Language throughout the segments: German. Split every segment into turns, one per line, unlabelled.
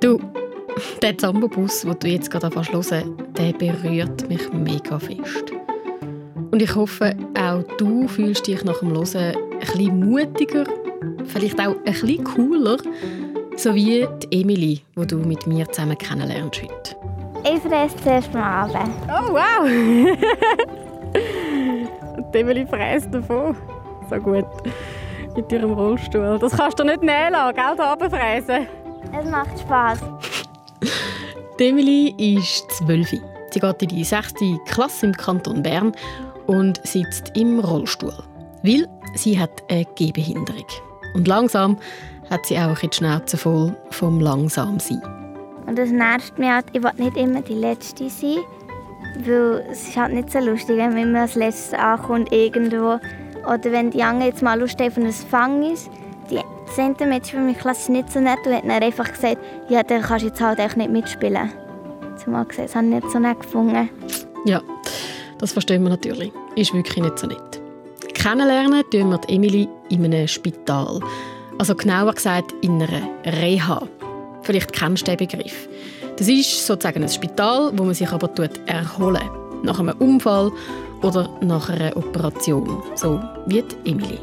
Du, der Zambobus, den du jetzt gerade hören der berührt mich mega fest. Und ich hoffe, auch du fühlst dich nach dem Hören ein bisschen mutiger, vielleicht auch ein bisschen cooler, so wie die Emily, die du mit mir zusammen kennenlernst heute.
Ich fresse zuerst mal runter.
Oh, wow! die Emily fräst davon. So gut. Mit ihrem Rollstuhl. Das kannst du nicht nehmen lassen, gell? Da runterfräsen.
Es macht Spass.
Die Emily ist zwölf. Sie geht in die sechste Klasse im Kanton Bern und sitzt im Rollstuhl. Weil sie hat eine Gehbehinderung. Und langsam hat sie auch die Schnauze voll vom Langsamsein.
Und das nervt mich halt. Ich will nicht immer die Letzte sein. Weil es ist halt nicht so lustig, wenn man immer als Letzte ankommt irgendwo. Oder wenn die anderen jetzt mal Lust haben auf ein Fangis. Die Center Mädchen für mich Klasse nicht so nett und hat dann einfach gesagt, ja, dann kannst du jetzt halt auch nicht mitspielen. Zumal gesagt, das habe ich nicht so nett gefunden.
Ja, das verstehen wir natürlich. Ist wirklich nicht so nett. Kennenlernen tun wir Emily in einem Spital. Also genauer gesagt in einer Reha. Vielleicht kennst du den Begriff. Das ist sozusagen ein Spital, wo man sich aber erholen Nach einem Unfall oder nach einer Operation. So wie die Emily.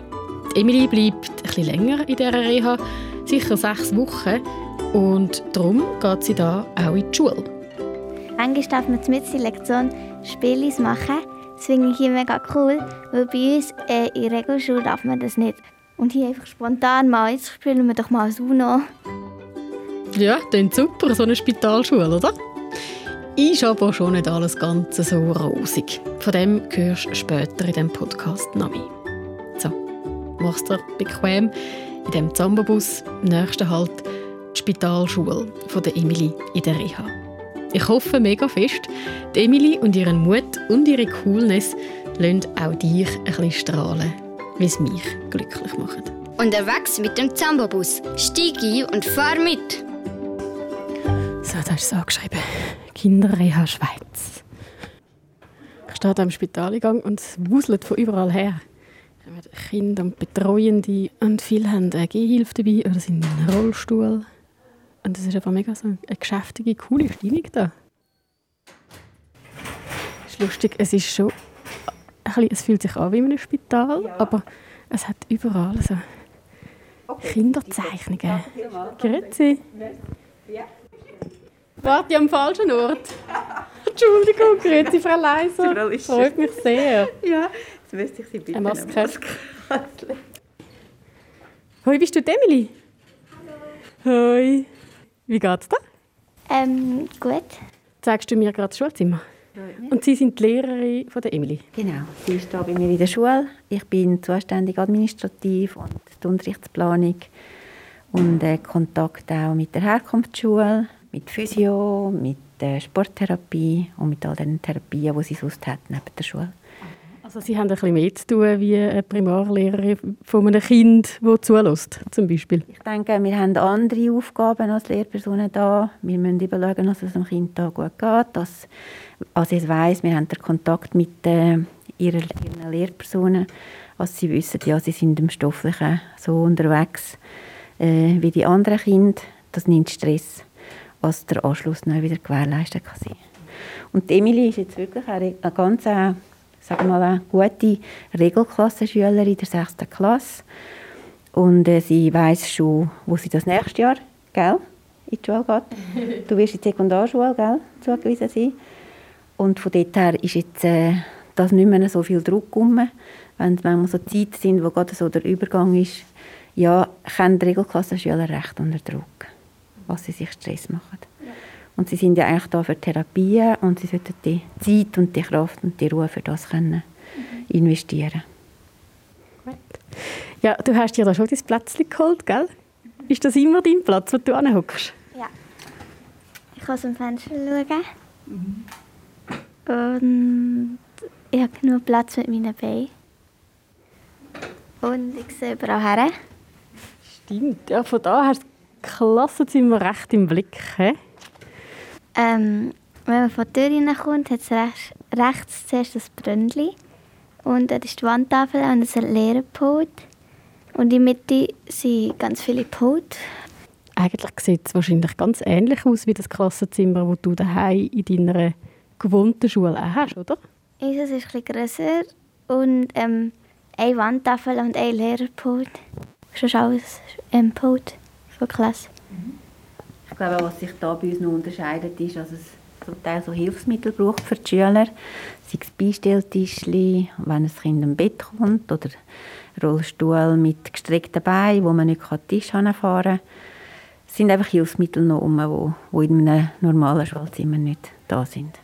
Emily bleibt ein bisschen länger in dieser Reha, sicher sechs Wochen. Und darum geht sie da auch in die Schule.
Manchmal darf man mit der Lektion Spiele machen. Das finde ich hier mega cool, weil bei uns äh, in der Regelschule darf man das nicht. Und hier einfach spontan mal, jetzt spielen wir doch mal Uno.
Ja, klingt super, so eine Spitalschule, oder? Ist aber schon nicht alles ganz so rosig. Von dem hörst du später in diesem Podcast noch mehr. Mach's dir bequem in diesem Zambabus. Nächsten Halt die Spitalschule von der Emily in der Reha. Ich hoffe mega fest, die Emily und ihren Mut und ihre Coolness lassen auch dich ein bisschen strahlen, wie es mich glücklich macht.
Unterwegs mit dem Zambabus. Steig ein und fahr mit.
So, da ist es angeschrieben. Kinderreha Schweiz. Ich stehe am Spitaleingang und es wuselt von überall her. Kinder und Betreuende und viele haben eine Gehhilfe dabei oder sind in einem Rollstuhl. Und es ist einfach mega so eine geschäftige, coole Stimmung da. Es ist lustig, es ist schon bisschen, es fühlt sich an wie in einem Spital, ja. aber es hat überall so okay. Kinderzeichnungen. Grüezi. Ja. Warte am falschen Ort. Entschuldigung, grüezi, Frau Leiser. Freut mich sehr.
Ja, jetzt müsste ich Sie bitten.
Eine Maske. Hoi, bist du Emily? Hallo. Hoi. Wie geht's dir?
Ähm, gut.
Zeigst du mir gerade das Schulzimmer? Und Sie sind die Lehrerin von der Emily?
Genau, sie ist hier bei mir in der Schule. Ich bin zuständig administrativ und die Unterrichtsplanung und äh, Kontakt auch mit der Herkunftsschule, mit Physio, mit der Sporttherapie und mit all den Therapien, die sie sonst hat neben der Schule.
Also Sie haben ein bisschen mehr zu tun wie eine Primarlehrerin von einem Kind, das zulässt, zum Beispiel?
Ich denke, wir haben andere Aufgaben als Lehrpersonen da. Wir müssen überlegen, dass es dem Kind da gut geht. Dass, also ich weiss, wir haben den Kontakt mit äh, ihren, ihren Lehrpersonen. Also sie wissen, ja, sie sind im Stofflichen so unterwegs äh, wie die anderen Kinder. Das nimmt Stress, als der Anschluss dann wieder gewährleistet kann sein. Und Emily ist jetzt wirklich eine, eine ganz... Äh, sagen wir mal, eine gute Regelklassenschülerin der 6. Klasse. Und äh, sie weiß schon, wo sie das nächste Jahr gell, in die Schule geht. Du wirst in die Sekundarschule gell, zugewiesen sein. Und von dort her ist jetzt äh, das nicht mehr so viel Druck rum. Wenn es manchmal so Zeiten sind, wo gerade so der Übergang ist, ja, kommen die Regelklassenschüler recht unter Druck, was sie sich Stress machen. Und sie sind ja eigentlich da für Therapien und sie sollten die Zeit und die Kraft und die Ruhe für das können investieren.
Ja, du hast dir da schon dein Plätzchen geholt, gell? Ist das immer dein Platz, wo du anhockst?
Ja. Ich kann aus dem Fenster schauen. Mhm. Und ich habe genug Platz mit meinen Beinen. Und ich sehe überall her.
Stimmt. Ja, von da hast du Klassenzimmer recht im Blick. He?
Ähm, wenn man von der Tür reinkommt, hat es rechts, rechts zuerst das Brünnli. Und dort ist die Wandtafel und es ist ein Lehrerpult. Und in der Mitte sind ganz viele Pult.
eigentlich sieht es wahrscheinlich ganz ähnlich aus wie das Klassenzimmer, das du daheim in deiner gewohnten Schule auch hast, oder?
Unseres ist etwas grösser und ähm, eine Wandtafel und ein Lehrerpult. Schon alles ein Pult von Klasse.
Ich glaube, was sich da bei uns noch unterscheidet, ist, dass es zum Teil so Hilfsmittel braucht für die Schüler. Sei es Beistelltischli, wenn ein Kind im Bett kommt, oder Rollstuhl mit gestreckten Beinen, wo man nicht den Tisch fahren kann. Es sind einfach Hilfsmittel noch um, die in einem normalen Schulzimmer nicht da sind.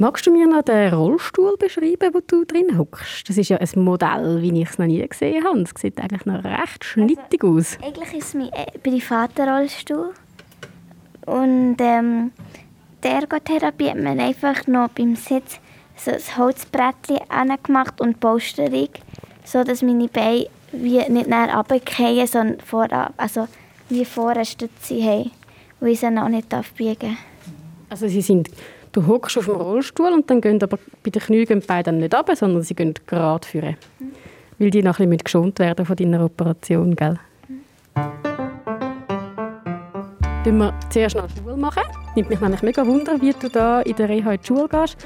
Magst du mir noch den Rollstuhl beschreiben, wo du drin hockst? Das ist ja ein Modell, wie ich es noch nie gesehen habe. Es sieht eigentlich noch recht schnittig also, aus.
Eigentlich ist es mein äh, privater Rollstuhl. Und ähm, die Ergotherapie hat man einfach noch beim Sitz so ein Holzbrettchen gemacht und Polsterung, sodass meine Beine wie nicht näher runterfallen, sondern vor, also wie vorne Stütze haben, weil ich sie noch nicht biegen darf.
Also sie sind Du hockst auf dem Rollstuhl und dann gehen aber bei den Knien Beine nicht runter, sondern sie gehen gerade führen. Mhm. Weil die noch ein bisschen geschont werden von deiner Operation, gell? Mhm. wir zuerst noch Schule machen. Nimmt mich nämlich mega Wunder, wie du da in der Reha in die Schule gehst.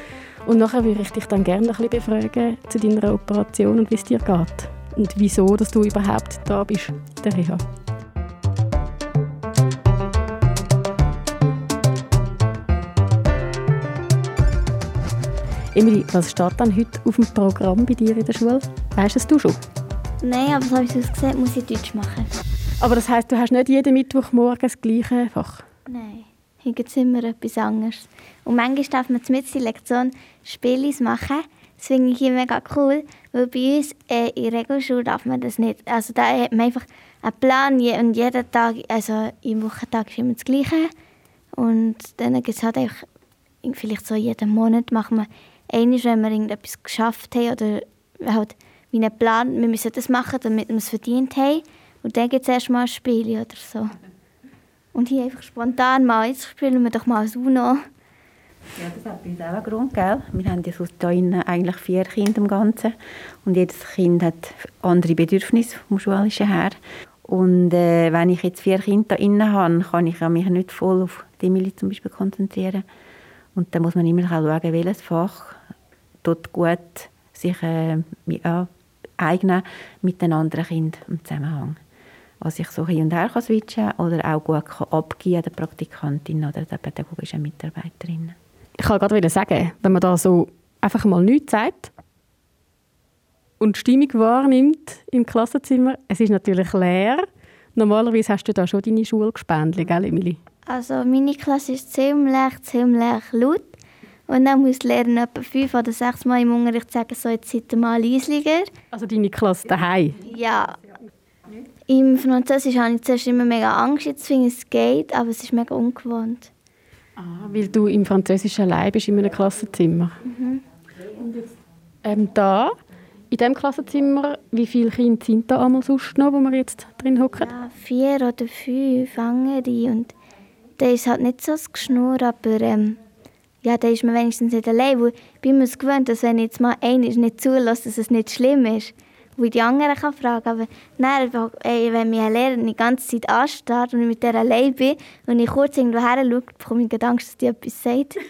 Und nachher würde ich dich dann gerne ein bisschen befragen zu deiner Operation und wie es dir geht. Und wieso, dass du überhaupt da bist in der Reha. Emily, was steht dann heute auf dem Programm bei dir in der Schule? Weißt es du schon?
Nein, aber so habe ich es gesehen, muss ich Deutsch machen.
Aber das heisst, du hast nicht jeden Mittwochmorgen das gleiche Fach?
Nein, hier gibt es immer etwas anderes. Und manchmal darf man mit der Lektion Spiele machen. Das finde ich mega cool, weil bei uns äh, in der Regelschule darf man das nicht. Also da hat man einfach einen Plan und jeden Tag, also im Wochentag ist immer das Gleiche. Und dann gibt es halt einfach, vielleicht so jeden Monat machen wir einmal, wenn wir irgendetwas geschafft haben oder halt wie einen Plan, wir müssen das machen, damit wir es verdient haben. Und dann gibt es erst mal ein Spiel oder so. Und hier einfach spontan mal, jetzt spielen wir doch mal das UNO.
Ja, das hat bei uns auch einen Grund, gell? Wir haben ja hier eigentlich vier Kinder im Ganzen. Und jedes Kind hat andere Bedürfnisse vom Schulischen her. Und äh, wenn ich jetzt vier Kinder hier habe, kann ich mich nicht voll auf die Emilie zum Beispiel konzentrieren. Und dann muss man immer schauen, welches Fach dort gut sich äh, ja, eignen mit den anderen Kindern im Zusammenhang. Was ich so hin und her kann switchen oder auch gut kann abgeben der Praktikantin oder der pädagogischen Mitarbeiterin.
Ich kann gerade sagen, wenn man da so einfach mal nichts sagt und die Stimmung wahrnimmt im Klassenzimmer, es ist natürlich leer. Normalerweise hast du da schon deine Schulgespendli, gell, Emily?
Also meine Klasse ist ziemlich, ziemlich laut. Und dann muss die Lehrerin etwa fünf oder sechs Mal im Unterricht sagen, so jetzt seid ihr mal leislicher.
Also deine Klasse daheim?
Ja. Im Französisch hatte ich zuerst immer mega Angst, jetzt finde ich es geht, aber es ist mega ungewohnt.
Ah, weil du im Französisch allein bist in einem Klassenzimmer? Mhm. Ähm, da, in diesem Klassenzimmer, wie viele Kinder sind da einmal sonst noch, wo wir jetzt drin hocken?
Ja, vier oder fünf andere und da ist halt nicht so das Geschnur, aber ähm, ja, da ist man wenigstens nicht allein. Weil ich bin mir gewöhnt, dass wenn jetzt mal einer nicht zulässt, dass es nicht schlimm ist. Wo ich die anderen kann fragen aber dann, ey, wenn mich ein Lehrer die ganze Zeit anstarrt und ich mit der allein bin und ich kurz irgendwo her schaue, bekomme ich Angst, dass die etwas sagt.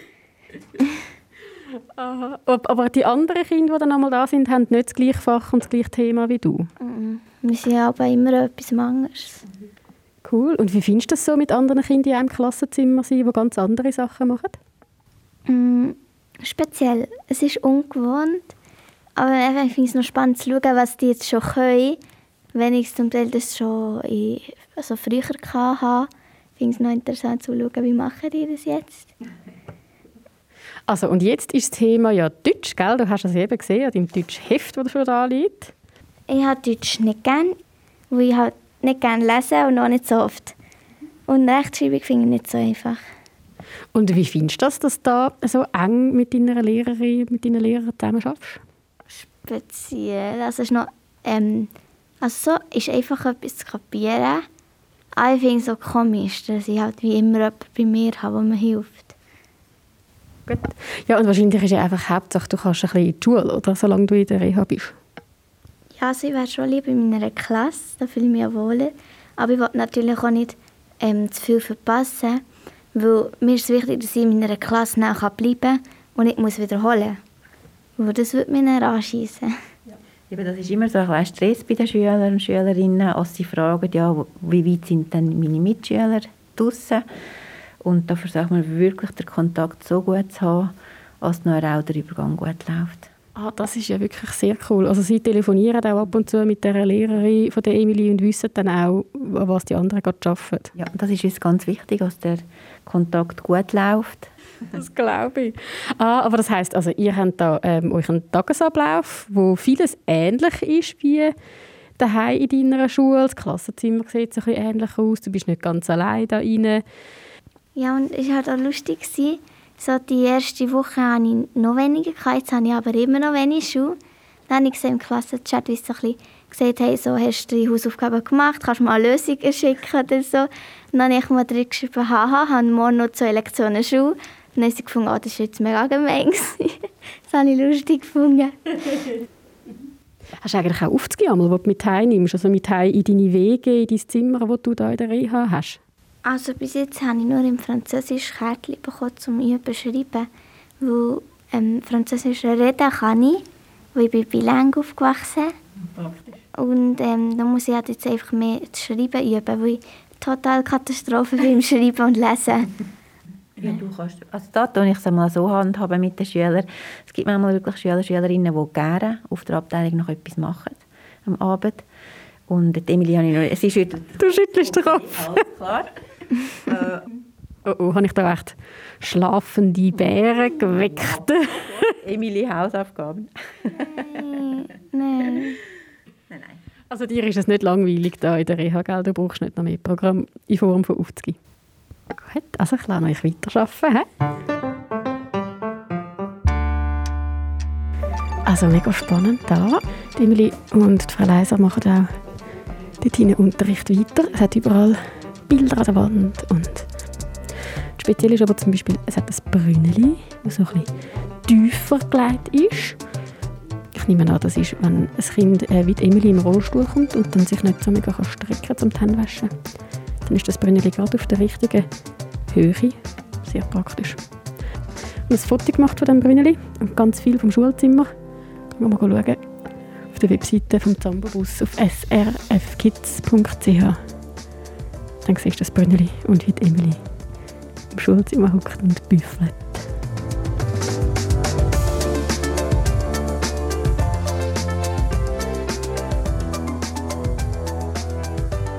Aha. Aber die anderen Kinder, die dann einmal da sind, haben nicht das gleiche Fach und das gleiche Thema wie du?
Mhm. Wir sind aber immer etwas anderes.
Cool. Und wie findest du das so, mit anderen Kindern in einem Klassenzimmer sein, die ganz andere Sachen machen?
Mm, speziell. Es ist ungewohnt. Aber ich finde es noch spannend zu schauen, was die jetzt schon können. Wenn ich zum Teil das schon in, also früher hatte, finde ich es noch interessant zu schauen, wie machen die das jetzt.
Also und jetzt ist das Thema ja Deutsch, gell? Du hast es eben gesehen, an deinem Deutsch-Heft, das schon da liegt.
Ich habe Deutsch nicht gerne, weil ich halt nicht gerne lese und noch nicht so oft. Und Rechtschreibung finde ich nicht so einfach.
Und wie findest du das, dass du da so eng mit deiner Lehrerin, mit deinen Lehrern zusammen arbeitest?
Speziell. Also, ist noch, ähm, also so ist einfach etwas zu kapieren. Aber ich finde es so komisch, dass ich halt wie immer jemanden bei mir habe, der mir hilft.
Gut. Ja, und wahrscheinlich ist ja einfach Hauptsache, du kannst ein bisschen in die Schule, oder? Solange du in der Reha bist.
Ja, also ich wäre schon lieber in meiner Klasse, da fühle ich mich ja wohler. Aber ich will natürlich auch nicht ähm, zu viel verpassen. Weil mir ist es wichtig, dass ich in meiner Klasse nachher bleiben kann und ich muss wiederholen. Weil das würde mich dann anschiessen.
Eben, das ist immer so ein Stress bei den Schülern und Schülerinnen, als sie fragen, ja, wie weit sind denn meine Mitschüler draussen? Und da versucht man wirklich, den Kontakt so gut zu haben, dass nachher auch der Übergang gut läuft.
Ah, das ist ja wirklich sehr cool. Also Sie telefonieren auch ab und zu mit der Lehrerin von der Emily und wissen dann auch, was die anderen gerade arbeiten.
Ja, das ist uns ganz wichtig, dass der Kontakt gut läuft.
Das glaube ich. Ah, aber das heißt, also ihr habt da ähm, euren Tagesablauf, wo vieles ähnlich ist wie daheim in deiner Schule. Das Klassenzimmer sieht so ein bisschen ähnlich aus. Du bist nicht ganz allein da rein.
Ja, und es war halt auch lustig. Gewesen. So die erste Woche hatte ich noch weniger, jetzt habe ich aber immer noch wenig Schuhe. Dann habe ich im Klassenchat, wie sie ein gesagt haben, so, hast du die Hausaufgaben gemacht, kannst du mal eine Lösung schicken oder so. Dann habe ich mal drin geschrieben, haha, habe morgen noch zwei Lektionen Schuhe. Dann haben sie gefunden, oh, das war jetzt mega gemein. das habe ich lustig gefunden.
Hast du eigentlich auch aufzugehen, wo du mit heimnimmst? Also mit heim in deine Wege, in dein Zimmer, wo du da in der Reha hast?
Also bis jetzt habe ich nur im Französisch Kärtchen bekommen, um Üben schreiben. Weil ähm, Französisch reden kann ich, weil ich bin bilang aufgewachsen Praktisch. Und ähm, da muss ich halt jetzt einfach mehr das Schreiben üben, weil ich total Katastrophe bin im Schreiben und Lesen.
Ja, du kannst, also da tue ich es mal so handhaben mit den Schülern. Es gibt manchmal wirklich Schüler, Schülerinnen, die gerne auf der Abteilung noch etwas machen am Abend. Und Emilie habe ich noch, sie schüttelt.
Du schüttelst den Kopf.
Alles klar.
Äh, oh, oh, habe ich da echt schlafende Bären geweckt?
Emilie Hausaufgaben.
Nein, nein.
Nein, Also dir ist es nicht langweilig da in der Reha, gell? Du brauchst nicht noch mehr Programm in Form von aufzugeben. Gut, also ich lasse euch weiterarbeiten. He? Also mega spannend da. Die Emily und die Frau Leiser machen auch dort Unterricht weiter. Es hat überall Bilder an der Wand und speziell ist aber zum Beispiel, es hat ein Brünneli, das so ein bisschen tiefer gelegt ist. Ich nehme an, das ist, wenn ein Kind äh, wie Emily im Rollstuhl kommt und dann sich nicht so mega strecken kann zum Händewaschen dann ist das Brünneli gerade auf der richtigen Höhe. Sehr praktisch. Ich habe ein Foto gemacht von diesem Brünneli und ganz viel vom Schulzimmer. Können wir mal schauen auf der Webseite vom Zambobus auf srfkids.ch. Dann siehst du das Brünneli und wie Emily im Schulzimmer hockt und büffelt.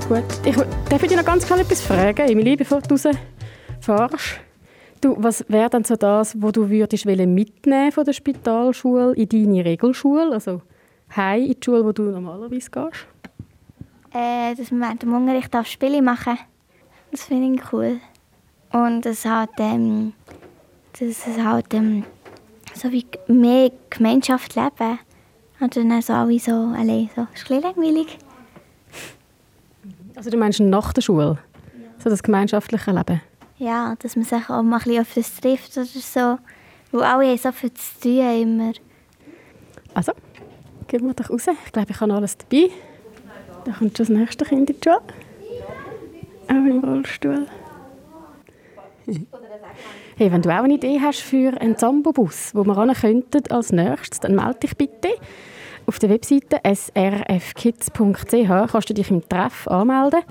Gut. Ich darf dich noch ganz schnell etwas fragen, Emilie, bevor du rausfährst. Du, was wäre dann so das, wo du würdest mitnehmen von der Spitalschule in deine Regelschule, also heim in die Schule, wo du normalerweise gehst?
Äh, dass wir während dem Unterricht auf Spiele machen. Das finde ich cool. Und es hat, ähm, dass es halt ähm, so wie mehr Gemeinschaft leben. Und dann so alle so allein. So. Ist ein langweilig.
Also du meinst nach der Schule? Ja. So das gemeinschaftliche Leben?
Ja, dass man sich auch mal ein bisschen öfters trifft oder so. Weil alle haben so viel zu tun immer.
Also, gehen wir doch raus. Ich glaube, ich habe alles dabei. Da kommt schon das nächste Kind in die Schule. Auch im Rollstuhl. Hey, wenn du auch eine Idee hast für einen Zambo-Bus, wo wir ran könnten als nächstes, dann melde dich bitte. Auf der Webseite srfkids.ch kannst du dich im Treff anmelden.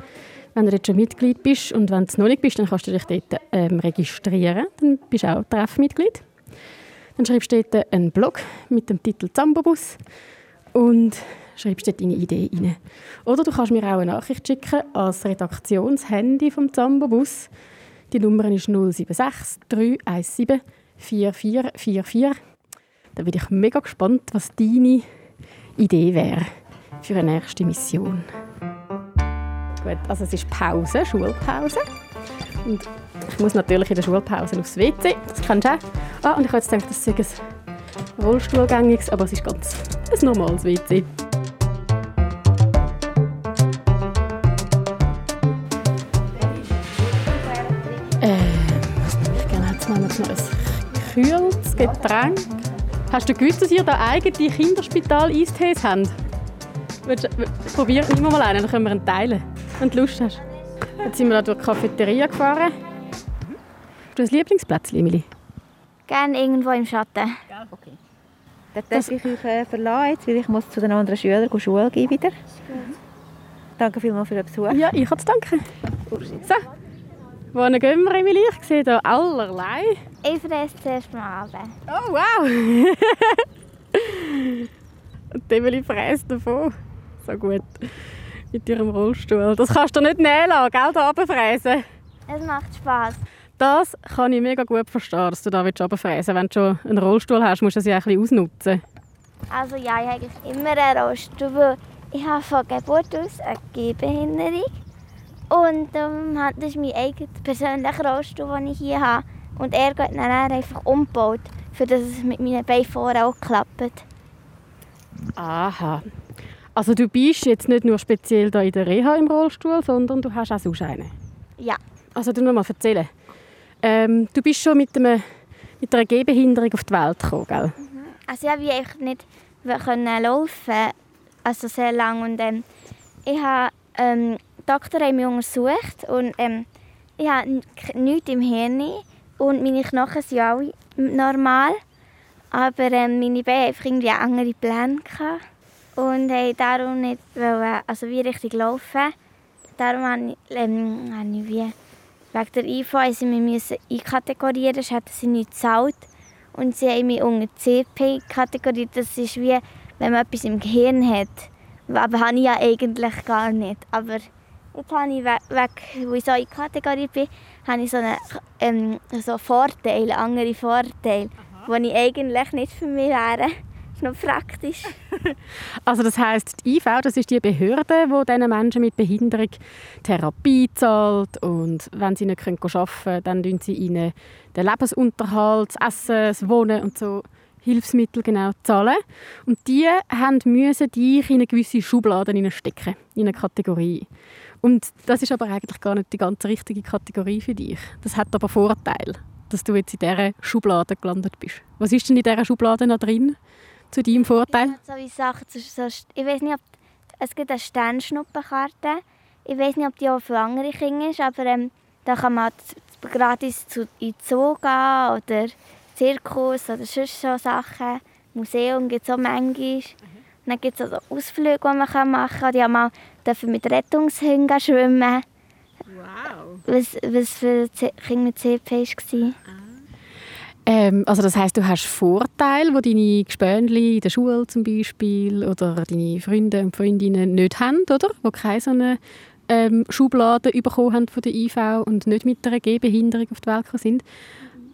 Wenn du dort schon Mitglied bist und wenn du noch nicht bist, dann kannst du dich dort ähm, registrieren. Dann bist du auch Treffmitglied. Dann schreibst du dort einen Blog mit dem Titel Zambobus und schreibst dort deine Idee rein. Oder du kannst mir auch eine Nachricht schicken als Redaktionshandy vom Zambobus. Die Nummer ist 076 317 4444. Da bin ich mega gespannt, was deine Idee wäre für eine nächste Mission. Gut, also es ist Pause, Schulpause. Und ich muss natürlich in der Schulpause aufs WC, das kennst du auch. Ah, und ich habe jetzt gedacht, das sei ein Rollstuhlgängiges, aber es ist ganz ein normales WC. Getränk. Hast du gewusst, dass ihr da eigene Kinderspital-Eistees habt? Probier immer mal einen, dann können wir einen teilen, wenn du Lust hast. Jetzt sind wir hier durch die Cafeteria gefahren. Hast du ein Lieblingsplätzchen, Emily?
Gerne irgendwo im Schatten.
Okay. Dann darf ich euch äh, verlassen, jetzt, weil ich muss zu den anderen Schülern Schule gehen wieder. Danke vielmals für den Besuch.
Ja, ich habe zu danken. So, wohin gehen wir, Emily? Ich sehe hier allerlei.
Ich fresse zuerst mal ab.
Oh, wow! Und Emily fräst davon. So gut. Mit ihrem Rollstuhl. Das kannst du nicht nehmen lassen, gell, da runterfräsen.
Es macht Spass.
Das kann ich mega gut verstehen, dass du da runterfräsen willst. Wenn du schon einen Rollstuhl hast, musst du das ja ein bisschen ausnutzen.
Also ja, ich habe immer einen Rollstuhl, ich habe von Geburt aus eine Gehbehinderung. Und ähm, das ist mein eigener persönlicher Rollstuhl, den ich hier habe. Und er wird dann einfach umgebaut, für dass es mit meinen Beinen vorne auch klappt.
Aha. Also du bist jetzt nicht nur speziell da in der Reha im Rollstuhl, sondern du hast auch sonst einen.
Ja.
Also du noch mal erzählen. Ähm, du bist schon mit, einem, mit einer Gehbehinderung auf die Welt gekommen, gell?
Also ich konnte nicht können laufen, also sehr lange. Und ähm, ich habe, ähm, Doktor haben mich untersucht und ähm, ich habe nichts im Hirn und meine Knochen sind auch normal. Aber ähm, meine Beine hatten irgendwie andere Pläne. Gehabt und haben darum nicht wollen, also wie richtig laufen. Darum habe ich, ähm, ich wie wegen der IV sie müssen einkategorieren, das hätten sie nicht gezahlt. Und sie haben mich unter CP kategoriert. Das ist wie, wenn man etwas im Gehirn hat. Aber habe ich ja eigentlich gar nicht. Aber jetzt habe ich, weg, weg wo ich so einkategoriert bin, habe ich so einen ähm, so Vorteil, andere Vorteile, die ich eigentlich nicht für mich wären noch praktisch.
also das heißt, die IV, das ist die Behörde, die diesen Menschen mit Behinderung Therapie zahlt und wenn sie nicht arbeiten können, dann zahlen sie ihnen den Lebensunterhalt, das Essen, das Wohnen und so Hilfsmittel genau zahlen. Und die haben müssen dich in eine gewisse Schublade stecken, in eine Kategorie. Und das ist aber eigentlich gar nicht die ganz richtige Kategorie für dich. Das hat aber Vorteil, dass du jetzt in dieser Schublade gelandet bist. Was ist denn in dieser Schublade noch drin? zu deinem Vorteil?
So wie Sachen, so, ich weiß nicht, ob es gibt eine Sternschnuppenkarte. Ich weiß nicht, ob die auch für andere Kinder ist, aber ähm, da kann man gratis zu, in den Zoo gehen oder Zirkus oder sonst so Sachen. Museum gibt es auch manchmal. Mhm. Dann gibt es also Ausflüge, die man machen kann. Die haben mal mit Rettungshunden schwimmen. Wow. Was, was für Kinder mit CP war.
Ähm, also das heißt, du hast Vorteile, die deine Gespönli in der Schule zum Beispiel oder deine Freunde und Freundinnen nicht haben, oder? Die keine so eine ähm, Schublade bekommen haben von der IV und nicht mit einer Gehbehinderung auf die Welt sind.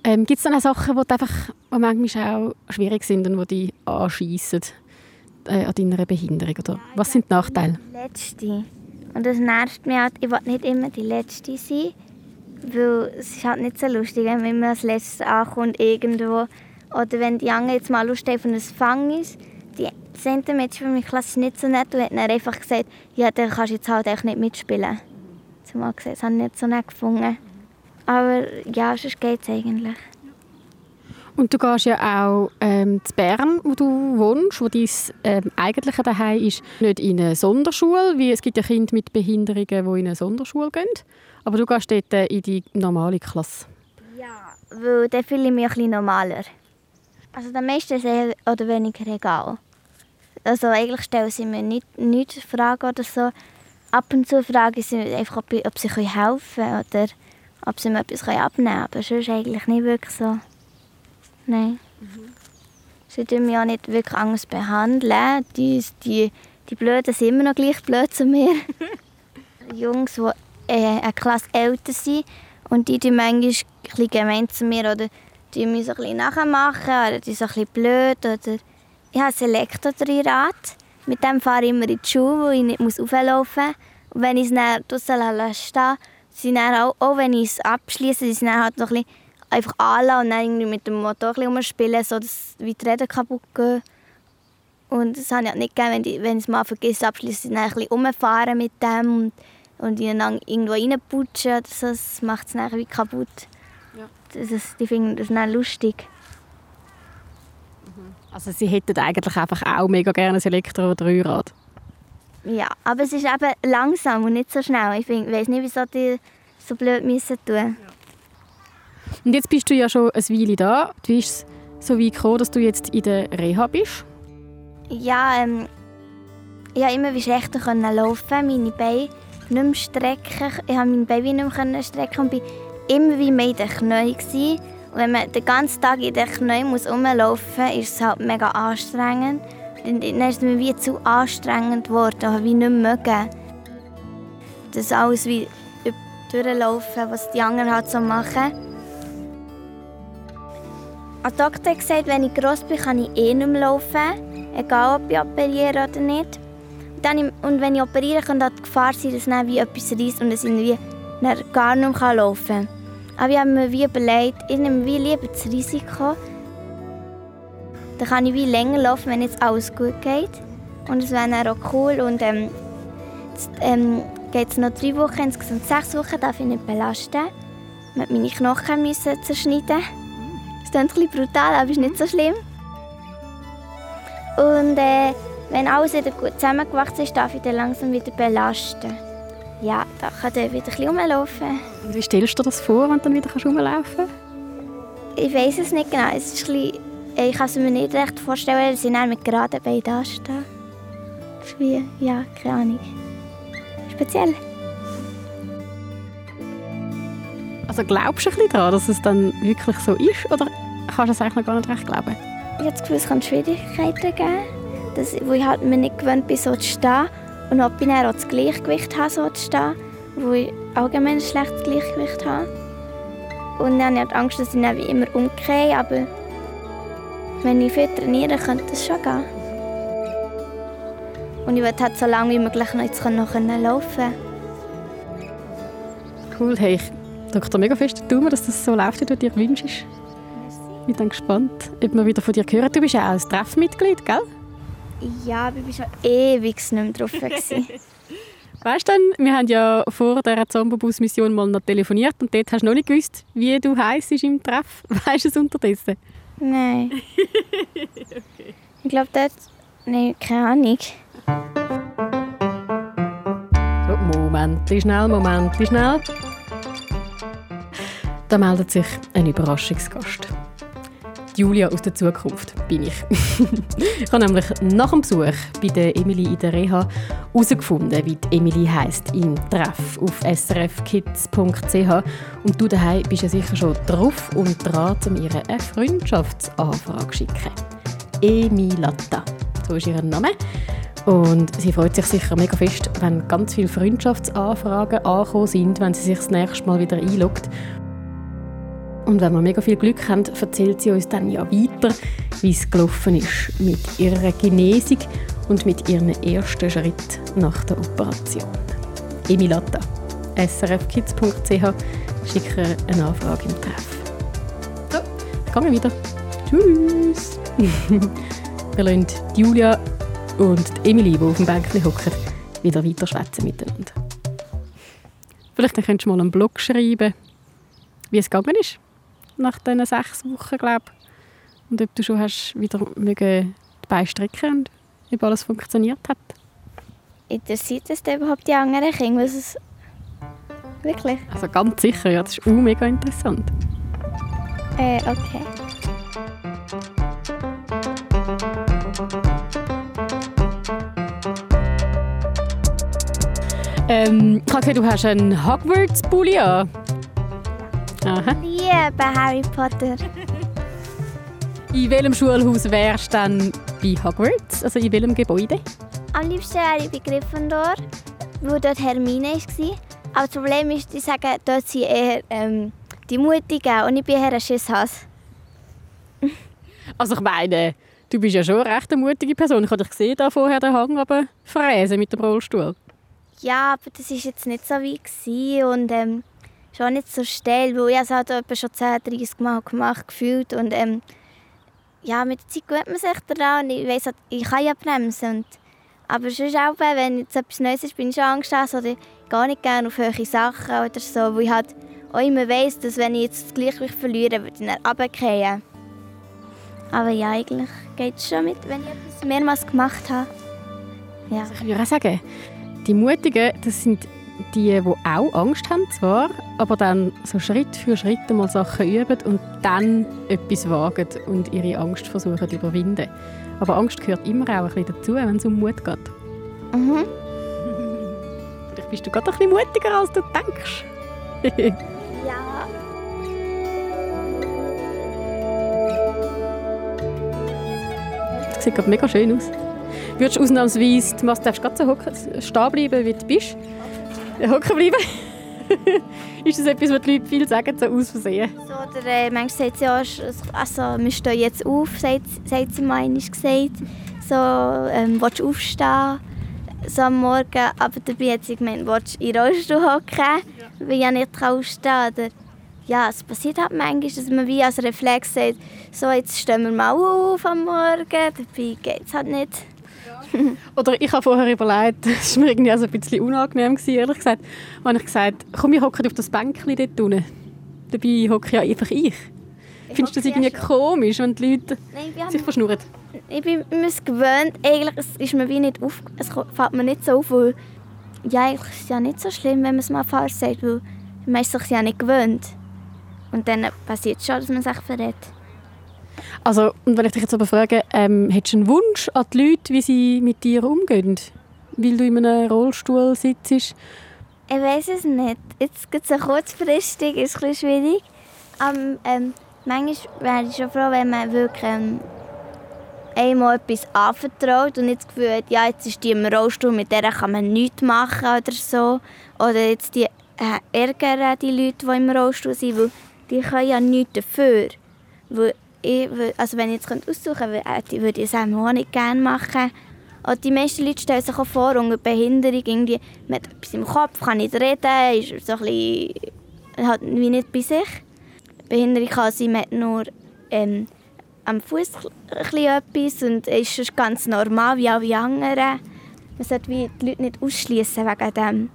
Ähm, Gibt es dann auch Sachen, die einfach die manchmal auch schwierig sind und die dich anschiessen äh, an deiner Behinderung? Oder? Was sind die Nachteile?
Die letzte. Und das nervt mich halt. Ich will nicht immer die Letzte sein weil es ist halt nicht so lustig, wenn man immer als Letztes ankommt irgendwo. Oder wenn die anderen jetzt mal Lust haben, ein Fang ist. Die Center Mädchen für mich Klasse nicht so nett und hat dann einfach gesagt, ja, dann kannst du jetzt halt auch nicht mitspielen. Zumal gesagt, das habe ich nicht so nett gefunden. Aber ja, sonst geht es eigentlich.
Und du gehst ja auch ähm, zu Bern, wo du wohnst, wo dein ähm, eigentliche Daheim ist, nicht in eine Sonderschule, wie es gibt ja Kinder mit Behinderungen, die in eine Sonderschule gehen. Aber du gehst dort äh, in die normale Klasse.
Ja, weil dann fühle ich mich ein normaler. Also der meiste ist eher oder weniger egal. Also eigentlich stellen sie mir nicht, nicht Fragen oder so. Ab und zu fragen sie einfach, ob, ob sie helfen können oder ob sie mir etwas abnehmen können. Aber sonst eigentlich nicht wirklich so. Nein. Mhm. Sie tun mich auch nicht wirklich anders behandeln. Die, die, die Blöden sind immer noch gleich blöd zu mir. Jungs, die äh, eine Klasse älter sind und die tun manchmal ein gemein zu mir oder die mich so ein bisschen nachmachen oder die sind ein bisschen blöd. Oder ich habe ein Elektro-Dreirad. Mit dem fahre ich immer in die Schule, wo ich nicht auflaufen muss. Und wenn ich es dann draussen stehe, sind dann auch, auch wenn ich es abschließe, sind dann halt noch ein bisschen einfach anlassen und dann irgendwie mit dem Motor ein spielen, sodass die Räder kaputt gehen. Und das habe ich halt nicht gerne, wenn ich, wenn ich es mal vergesse abschließe, dann ein bisschen rumfahren mit dem und, und ihn dann irgendwo reinputschen. Das, das macht es dann wie kaputt. Ja. Das, das, die finden das dann lustig.
Mhm. Also sie hätten eigentlich einfach auch mega gerne ein Elektro- oder Rad?
Ja, aber es ist eben langsam und nicht so schnell. Ich weiß nicht, wieso die so blöd müssen tun.
Und jetzt bist du ja schon eine Weile da. Du bist so weit gekommen, dass du jetzt in der Reha bist.
Ja, ähm, ich konnte immer schlechter laufen, meine Beine nicht mehr strecken. Ich konnte meine Beine nicht mehr strecken und war immer wie mehr in den Knien. Und wenn man den ganzen Tag in den Knien muss rumlaufen muss, ist es halt mega anstrengend. Dann ist es mir wie zu anstrengend geworden, wie nicht mehr mögen. Das alles wie durchlaufen, was die anderen halt so machen. Der Doktor hat gesagt, wenn ich gross bin, kann ich eh nicht mehr laufen. Egal, ob ich operiere oder nicht. Dann, und wenn ich operiere, kann die Gefahr sein, dass dann wie etwas reißt und dass ich gar nicht mehr laufen kann. Aber ich habe mir wie überlegt, ich nehme wie lieber das Risiko. Dann kann ich wie länger laufen, wenn jetzt alles gut geht. Und es wäre dann auch cool. Und ähm, jetzt ähm, geht es noch drei Wochen, insgesamt sechs Wochen, darf ich nicht belasten. Ich musste meine Knochen müssen zerschneiden. Das klingt ein bisschen brutal, aber ist nicht so schlimm. Und äh, wenn alles wieder gut zusammengewachsen ist, darf ich dann langsam wieder belasten. Ja, da kann ich wieder ein bisschen rumlaufen.
Und wie stellst du dir das vor, wenn du dann wieder rumlaufen kannst?
Ich weiß es nicht genau. Es ist bisschen, ich kann es mir nicht recht vorstellen, dass ich dann mit geraden Beinen da stehe. Das ist wie, ja, keine Ahnung. Speziell.
Also glaubst du ein bisschen daran, dass es dann wirklich so ist? Oder kannst du es eigentlich noch gar nicht recht glauben?
Ich habe das Gefühl, es kann Schwierigkeiten geben, dass, wo ich halt mir nicht gewöhnt bin, so zu stehen. Und ob ich dann auch das Gleichgewicht habe, so zu stehen, wo ich allgemein ein schlechtes Gleichgewicht habe. Und dann habe ich Angst, dass ich dann wie immer umkehre, aber wenn ich viel trainiere, könnte das schon gehen. Und ich möchte halt so lange wie möglich noch jetzt noch laufen
Cool, hey, ich dir mega fest Daumen, dass das so läuft, wie du dir wünschst. Ich bin dann gespannt, ob wir wieder von dir hören. Du bist ja auch ein Treffmitglied, gell?
Ja, aber ich war schon ewig nicht mehr drauf.
weißt du, wir haben ja vor dieser Zombobus-Mission mal noch telefoniert und dort hast du noch nicht gewusst, wie du heisst im Treff. Weißt du es unterdessen?
Nein. okay. Ich glaube, dort... Nein, keine Ahnung.
So, Moment, schnell, Moment, schnell. Da meldet sich ein Überraschungsgast. Julia aus der Zukunft bin ich. ich habe nämlich nach dem Besuch bei der Emily in der Reha herausgefunden, wie die Emily heisst im Treff auf srfkids.ch. Und du daheim bist ja sicher schon drauf und dran, um ihr eine Freundschaftsanfrage zu schicken. Emilata, so ist ihr Name. Und sie freut sich sicher mega fest, wenn ganz viele Freundschaftsanfragen angekommen sind, wenn sie sich das nächste Mal wieder einloggt und wenn wir mega viel Glück haben, erzählt sie uns dann ja weiter, wie es gelaufen ist mit ihrer Genesung und mit ihren ersten Schritt nach der Operation. Emilata, srfkids.ch, schicke eine Anfrage im Treff. So, kommen wir wieder. Tschüss! wir lassen Julia und Emily, die auf dem Bänkchen hocken, wieder weiter schwätzen miteinander. Vielleicht könntest du mal einen Blog schreiben, wie es gegangen ist nach diesen sechs Wochen, glaube Und ob du schon hast wieder mögen dabei stricken und ob alles funktioniert hat.
Interessiert es überhaupt die anderen Kinder? Was Wirklich?
Also ganz sicher, ja. Das ist auch mega interessant.
Äh, okay.
Ähm, ich habe du hast einen Hogwarts-Bulli an.
Aha. Liebe Harry Potter.
In welchem Schulhaus wärst du dann bei Hogwarts? Also in welchem Gebäude?
Am liebsten wäre ich bei Gryffindor, wo dort Hermine war. Aber das Problem ist, die sagen, dort sind eher ähm, die Mutigen und ich bin eher ein Schisshass.
also ich meine, du bist ja schon eine recht mutige Person. Ich habe dich gesehen, da vorher den Hang aber fräsen mit dem Rollstuhl.
Ja, aber das war jetzt nicht so wie und ähm, schon nicht so steil, weil ich es halt schon 10, 30 Mal gemacht gefühlt und ähm, ja, mit der Zeit gewöhnt man sich daran und ich weiss halt, ich kann ja bremsen. Und, aber sonst auch, wenn jetzt etwas Neues ist, bin ich schon angestellt oder gar nicht gerne auf hohe Sachen oder so, weil ich halt auch immer weiss, dass wenn ich jetzt das Gleichgewicht verliere, würde ich dann runterfallen. Aber ja, eigentlich geht es schon mit, wenn ich etwas mehrmals gemacht habe. Ja.
Also ich würde auch sagen, die Mutigen, das sind die, die auch Angst haben zwar, aber dann so Schritt für Schritt mal Sachen üben und dann etwas wagen und ihre Angst versuchen zu überwinden. Aber Angst gehört immer auch ein bisschen dazu, wenn es um Mut geht.
Mhm.
Vielleicht bist du gerade ein bisschen mutiger, als du denkst.
Ja.
Das sieht gerade mega schön aus. Würdest du ausnahmsweise, du darfst gerade so hocken, stehen bleiben, wie du bist? Hocken bleiben? ist das etwas, was die Leute viel sagen, so aus Versehen?
So, oder äh, manchmal sagt sie ja, also, wir stehen jetzt auf, sagt, sagt sie mal gesagt. So, ähm, willst du aufstehen? So am Morgen, aber dabei hat sie gemeint, willst du in den Rollstuhl hocken, weil ich nicht aufstehen kann. Ja, es passiert halt manchmal, dass man wie als Reflex sagt, so, jetzt stehen wir mal auf am Morgen, dabei geht es halt nicht.
Oder ich habe vorher überlegt, es war mir irgendwie also ein bisschen unangenehm, gewesen, ehrlich gesagt, habe ich gesagt, komm, wir hocken auf das Bänkchen dort unten. Dabei hocke ja einfach ich. Findest du das
ja
irgendwie komisch, wenn die Leute
Nein,
sich verschnurren?
ich bin mir es gewöhnt. Eigentlich es ist mir wie nicht auf, es fällt mir nicht so auf, weil ja, eigentlich ist es ja nicht so schlimm, wenn man es mal falsch sagt, weil man ist sich ja nicht gewöhnt. Und dann passiert es schon, dass man sich verrät.
Also, und wenn ich dich jetzt aber frage, ähm, hättest du einen Wunsch an die Leute, wie sie mit dir umgehen? Weil du in einem Rollstuhl sitzt?
Ich weiß es nicht. Jetzt geht es kurzfristig, ist ein bisschen schwierig. Aber ähm, manchmal wäre ich schon froh, wenn man wirklich ähm, einmal etwas anvertraut und nicht das Gefühl hat, ja, jetzt ist die im Rollstuhl, mit der kann man nichts machen oder so. Oder jetzt die äh, ärgern die Leute, die im Rollstuhl sind, weil die können ja nichts dafür. Weil ich, also wenn ich jetzt aussuchen würde würde ich es auch nicht gerne machen. Und die meisten Leute stellen sich auch vor, unter Behinderung, irgendwie, hat etwas im Kopf, kann nicht reden, ist so ein bisschen, halt wie nicht bei sich. Behinderung kann sein, man hat nur ähm, am Fuß etwas und ist ganz normal wie alle anderen. Man sollte wie die Leute nicht ausschließen wegen dem.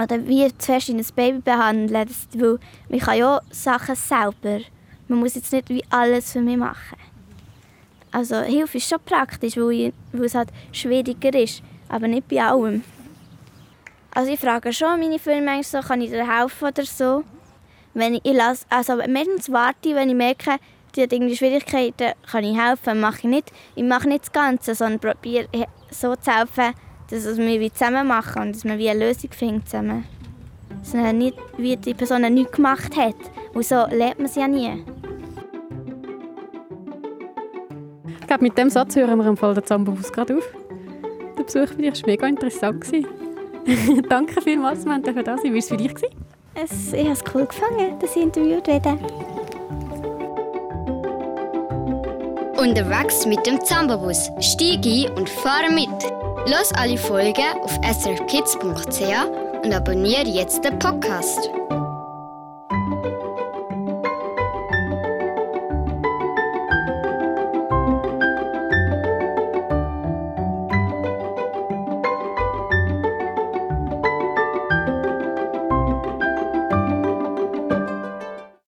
Oder wie zuerst in ein Baby behandeln, weil man kann ja Sachen selber. Man muss jetzt nicht wie alles für mich machen. Also Hilfe ist schon praktisch, weil, es halt schwieriger ist, aber nicht bei allem. Also ich frage schon meine Filme manchmal so, kann ich dir helfen oder so. Wenn ich, ich lasse, also meistens warte ich, wenn ich merke, die hat irgendwie Schwierigkeiten, kann ich helfen, mache ich nicht. Ich mache nicht das Ganze, sondern probiere so zu helfen, dass wir wie zusammen machen und dass wir wie eine Lösung finden zusammen. Dass nicht, wie die Person nichts gemacht hat. Und so lernt man es ja nie.
Ich glaube, mit dem Satz hören wir im Fall den Zambobus gerade auf. Der Besuch bei dir war mega interessant. gewesen. Danke vielmals, wir durften da sein. Wie war es für dich? gewesen?
Es, ich habe es cool gefunden, dass ich interviewt werde.
Unterwegs mit dem Zambabus. Stieg ein und fahre mit. Los alle Folgen auf srkids.ch und abonniere jetzt den Podcast.